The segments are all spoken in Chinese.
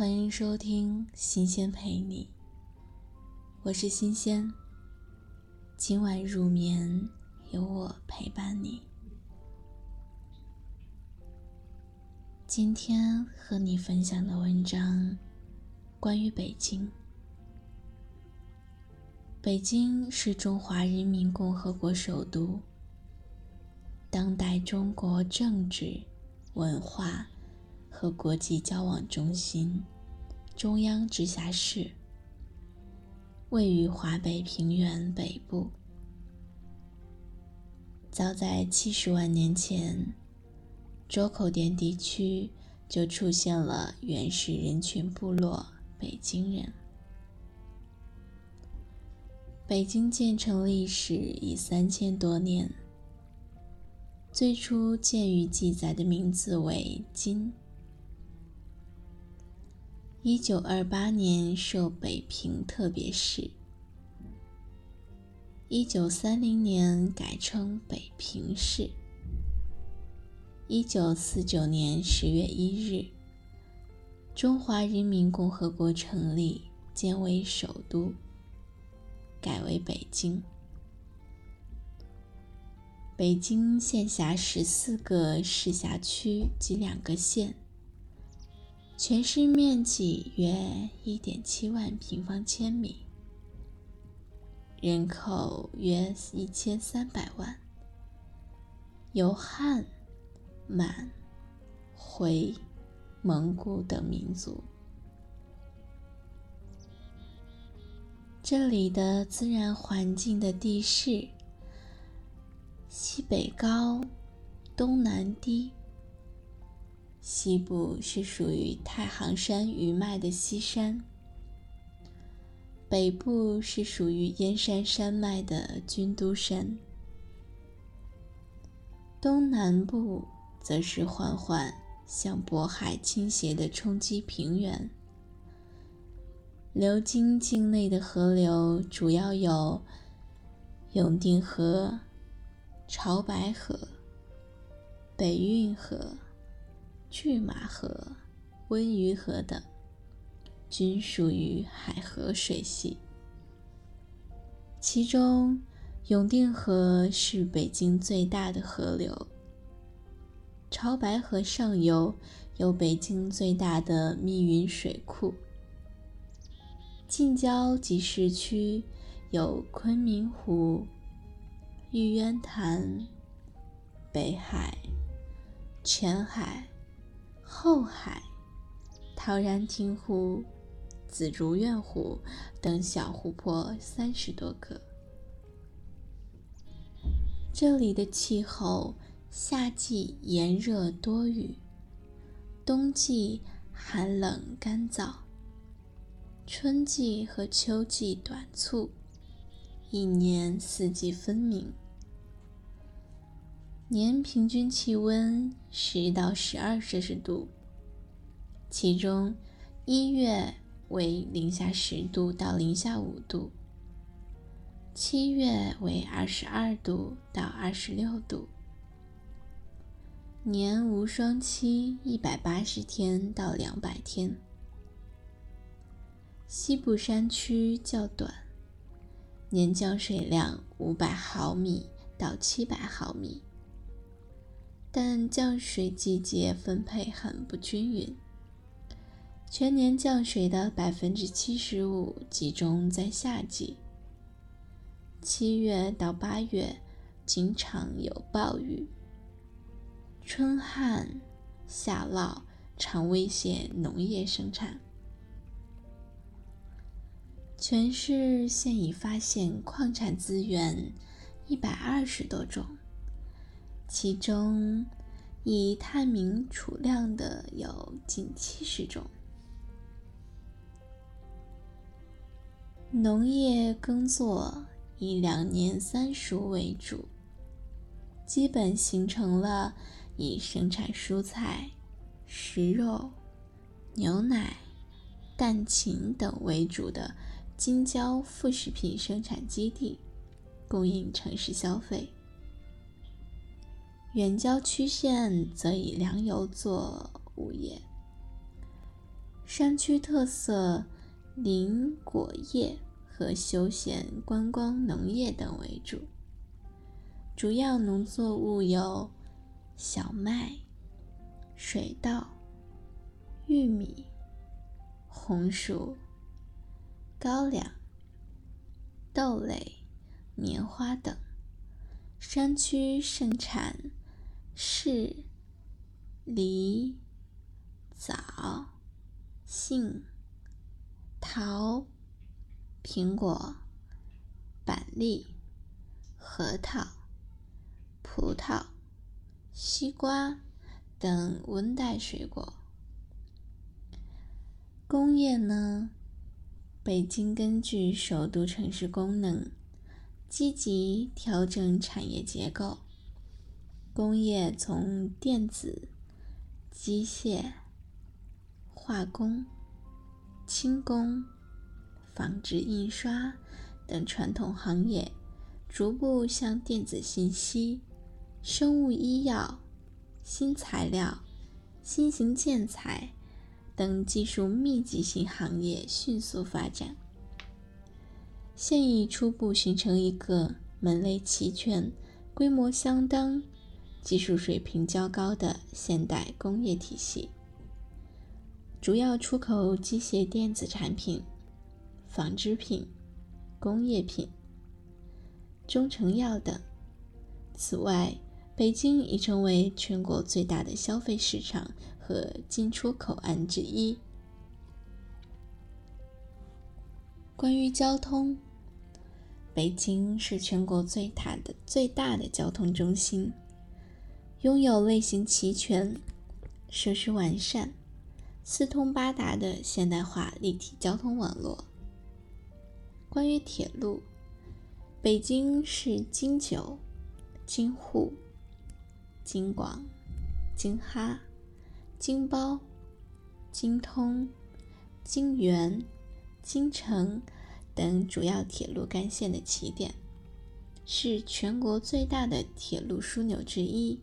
欢迎收听《新鲜陪你》，我是新鲜。今晚入眠，有我陪伴你。今天和你分享的文章，关于北京。北京是中华人民共和国首都，当代中国政治、文化。和国际交往中心，中央直辖市，位于华北平原北部。早在七十万年前，周口店地区就出现了原始人群部落——北京人。北京建成历史已三千多年，最初建于记载的名字为“金”。一九二八年设北平特别市，一九三零年改称北平市。一九四九年十月一日，中华人民共和国成立，建为首都，改为北京。北京县辖十四个市辖区及两个县。全市面积约一点七万平方千米，人口约一千三百万，由汉、满、回、蒙古等民族。这里的自然环境的地势，西北高，东南低。西部是属于太行山余脉的西山，北部是属于燕山山脉的军都山，东南部则是缓缓向渤海倾斜的冲积平原。流经境内的河流主要有永定河、潮白河、北运河。拒马河、温榆河等均属于海河水系，其中永定河是北京最大的河流。潮白河上游有北京最大的密云水库，近郊及市区有昆明湖、玉渊潭、北海、前海。后海、陶然亭湖、紫竹院湖等小湖泊三十多个。这里的气候，夏季炎热多雨，冬季寒冷干燥，春季和秋季短促，一年四季分明。年平均气温十到十二摄氏度，其中一月为零下十度到零下五度，七月为二十二度到二十六度。年无霜期一百八十天到两百天。西部山区较短，年降水量五百毫米到七百毫米。但降水季节分配很不均匀，全年降水的百分之七十五集中在夏季，七月到八月经常有暴雨，春旱夏涝常威胁农业生产。全市现已发现矿产资源一百二十多种。其中，以探明储量的有近七十种。农业耕作以两年三熟为主，基本形成了以生产蔬菜、食肉、牛奶、蛋禽等为主的京郊副食品生产基地，供应城市消费。远郊区县则以粮油作物业，山区特色林果业和休闲观光农业等为主，主要农作物有小麦、水稻、玉米、红薯、高粱、豆类、棉花等。山区盛产柿、梨、枣。杏、桃、苹果、板栗、核桃、葡萄、西瓜等温带水果。工业呢？北京根据首都城市功能，积极调整产业结构。工业从电子、机械。化工、轻工、纺织、印刷等传统行业，逐步向电子信息、生物医药、新材料、新型建材等技术密集型行业迅速发展，现已初步形成一个门类齐全、规模相当、技术水平较高的现代工业体系。主要出口机械电子产品、纺织品、工业品、中成药等。此外，北京已成为全国最大的消费市场和进出口岸之一。关于交通，北京是全国最大的最大的交通中心，拥有类型齐全、设施完善。四通八达的现代化立体交通网络。关于铁路，北京是京九、京沪、京广、京哈、京包、京通、京原、京承等主要铁路干线的起点，是全国最大的铁路枢纽之一。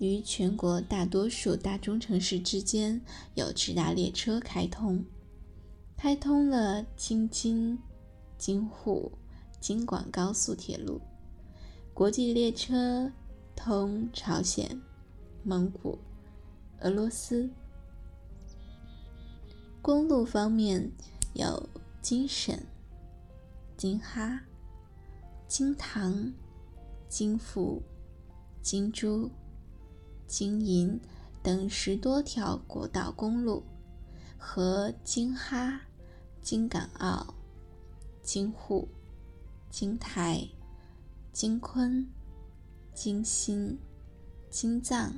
与全国大多数大中城市之间有直达列车开通，开通了京津、京沪、京广高速铁路，国际列车通朝鲜、蒙古、俄罗斯。公路方面有京沈、京哈、京唐、京阜、京珠。京银等十多条国道公路，和京哈、京港澳、京沪、京台、京昆、京新、京藏、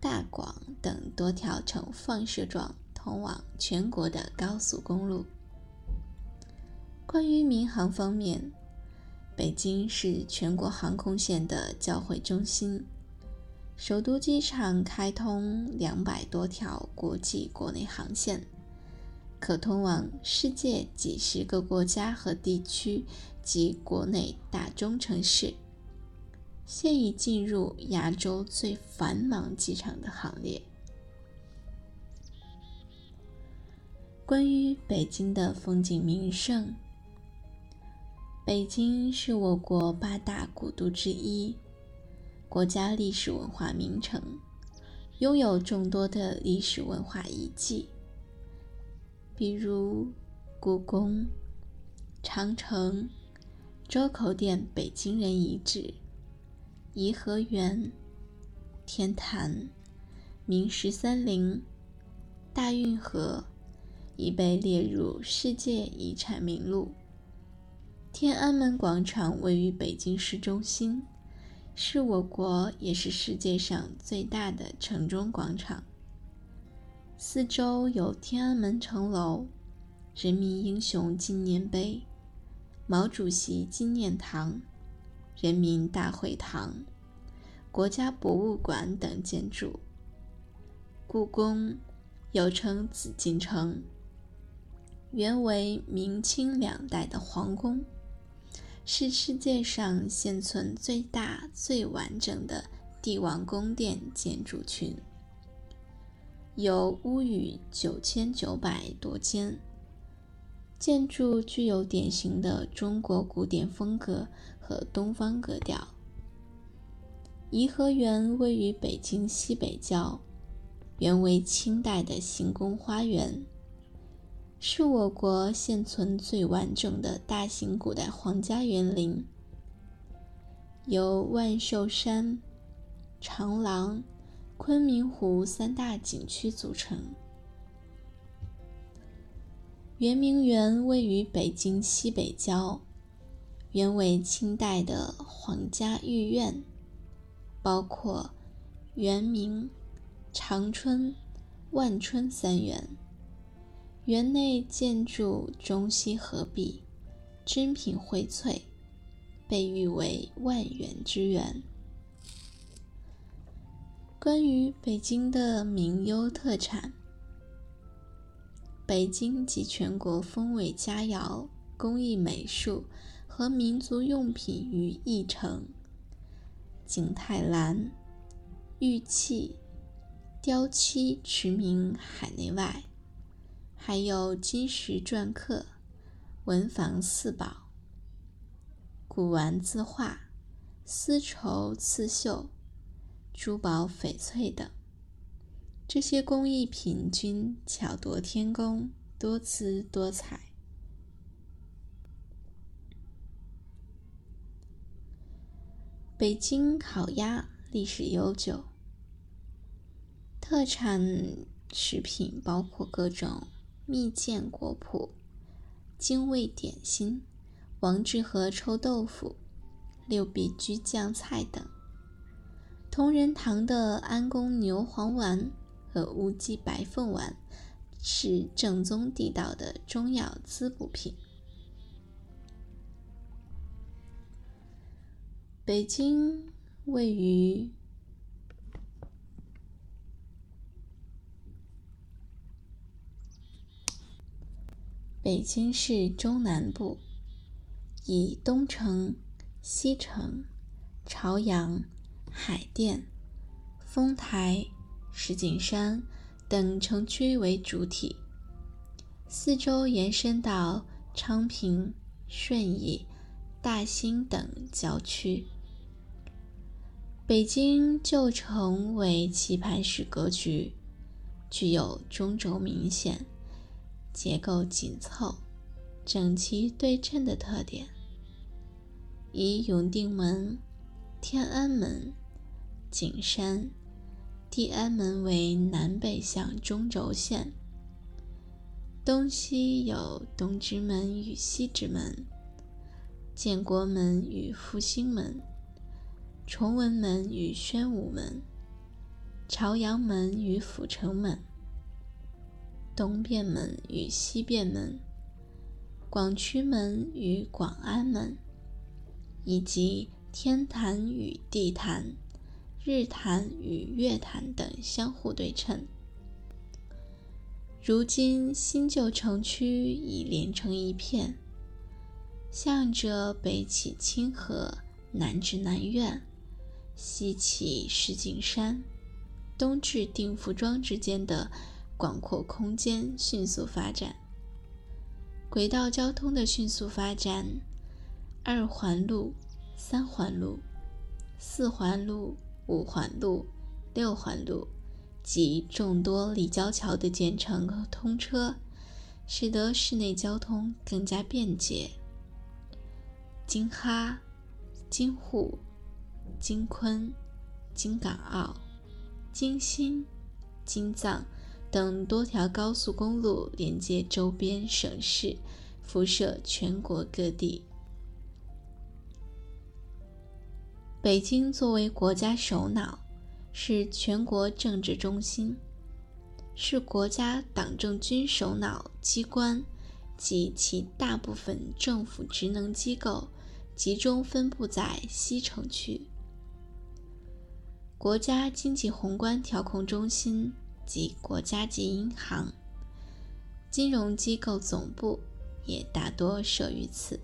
大广等多条呈放射状通往全国的高速公路。关于民航方面，北京是全国航空线的交汇中心。首都机场开通两百多条国际国内航线，可通往世界几十个国家和地区及国内大中城市，现已进入亚洲最繁忙机场的行列。关于北京的风景名胜，北京是我国八大古都之一。国家历史文化名城，拥有众多的历史文化遗迹，比如故宫、长城、周口店北京人遗址、颐和园、天坛、明十三陵、大运河，已被列入世界遗产名录。天安门广场位于北京市中心。是我国也是世界上最大的城中广场。四周有天安门城楼、人民英雄纪念碑、毛主席纪念堂、人民大会堂、国家博物馆等建筑。故宫又称紫禁城，原为明清两代的皇宫。是世界上现存最大、最完整的帝王宫殿建筑群。有屋宇九千九百多间，建筑具有典型的中国古典风格和东方格调。颐和园位于北京西北郊，原为清代的行宫花园，是我国现存最完整的大型古代皇家园林，由万寿山、长廊、昆明湖三大景区组成。圆明园位于北京西北郊，原为清代的皇家御苑。包括圆明、长春、万春三园。园内建筑中西合璧，珍品荟萃，被誉为万园之园。关于北京的名优特产，北京集全国风味佳肴、工艺美术和民族用品于一城。景泰蓝、玉器、雕漆驰名海内外，还有金石篆刻、文房四宝、古玩字画、丝绸刺绣、珠宝翡翠等。这些工艺品均巧夺天工，多姿多彩。北京烤鸭历史悠久，特产食品包括各种蜜饯果脯、精味点心、王致和臭豆腐、六必居酱菜等。同仁堂的安宫牛黄丸和乌鸡白凤丸是正宗地道的中药滋补品。北京位于北京市中南部，以东城、西城、朝阳、海淀、丰台、石景山等城区为主体，四周延伸到昌平、顺义。大兴等郊区。北京旧城为棋盘式格局，具有中轴明显、结构紧凑、整齐对称的特点。以永定门、天安门、景山、地安门为南北向中轴线，东西有东直门与西直门。建国门与复兴门、崇文门与宣武门、朝阳门与阜成门、东便门与西便门、广渠门与广安门，以及天坛与地坛、日坛与月坛等相互对称。如今新旧城区已连成一片。向着北起清河，南至南苑，西起石景山，东至定福庄之间的广阔空间迅速发展。轨道交通的迅速发展，二环路、三环路、四环路、五环路、六环路及众多立交桥的建成和通车，使得市内交通更加便捷。京哈、京沪、京昆、京港澳、京新、京藏等多条高速公路连接周边省市，辐射全国各地。北京作为国家首脑，是全国政治中心，是国家党政军首脑机关及其大部分政府职能机构。集中分布在西城区，国家经济宏观调控中心及国家级银行、金融机构总部也大多设于此。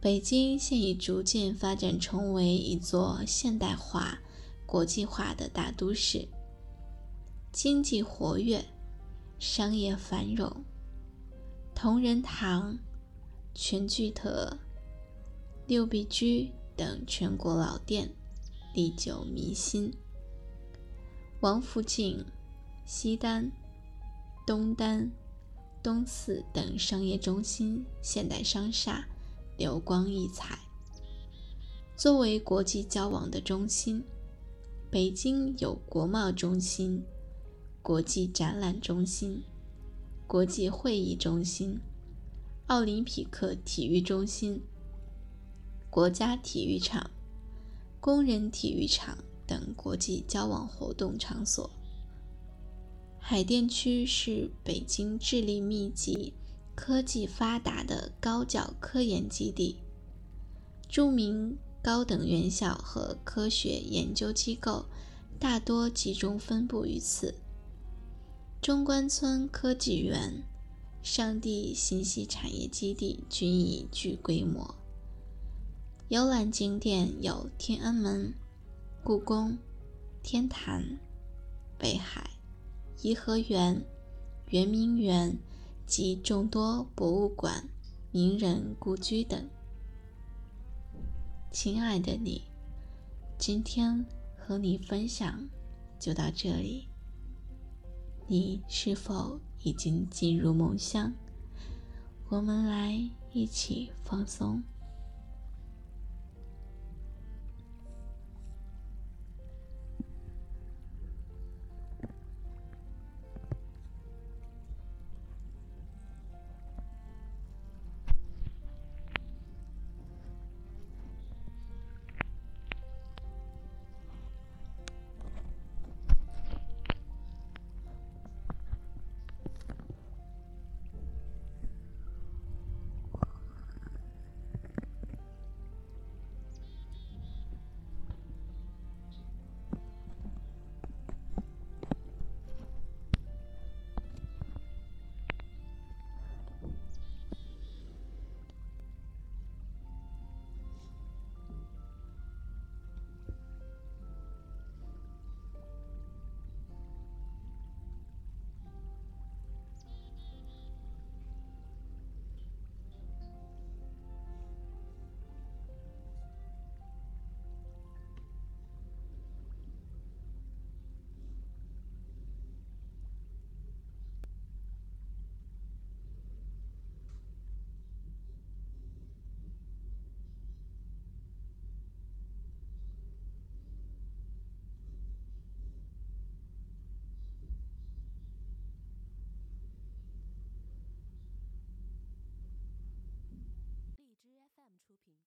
北京现已逐渐发展成为一座现代化、国际化的大都市。经济活跃，商业繁荣。同仁堂、全聚德、六必居等全国老店历久弥新。王府井、西单、东单、东四等商业中心现代商厦流光溢彩。作为国际交往的中心，北京有国贸中心、国际展览中心、国际会议中心、奥林匹克体育中心、国家体育场、工人体育场等国际交往活动场所。海淀区是北京智力密集、科技发达的高教科研基地，著名。高等院校和科学研究机构大多集中分布于此。中关村科技园、上地信息产业基地均已具规模。游览景点有天安门、故宫、天坛、北海、颐和园、圆明园及众多博物馆、名人故居等。亲爱的你，今天和你分享就到这里。你是否已经进入梦乡？我们来一起放松。出品。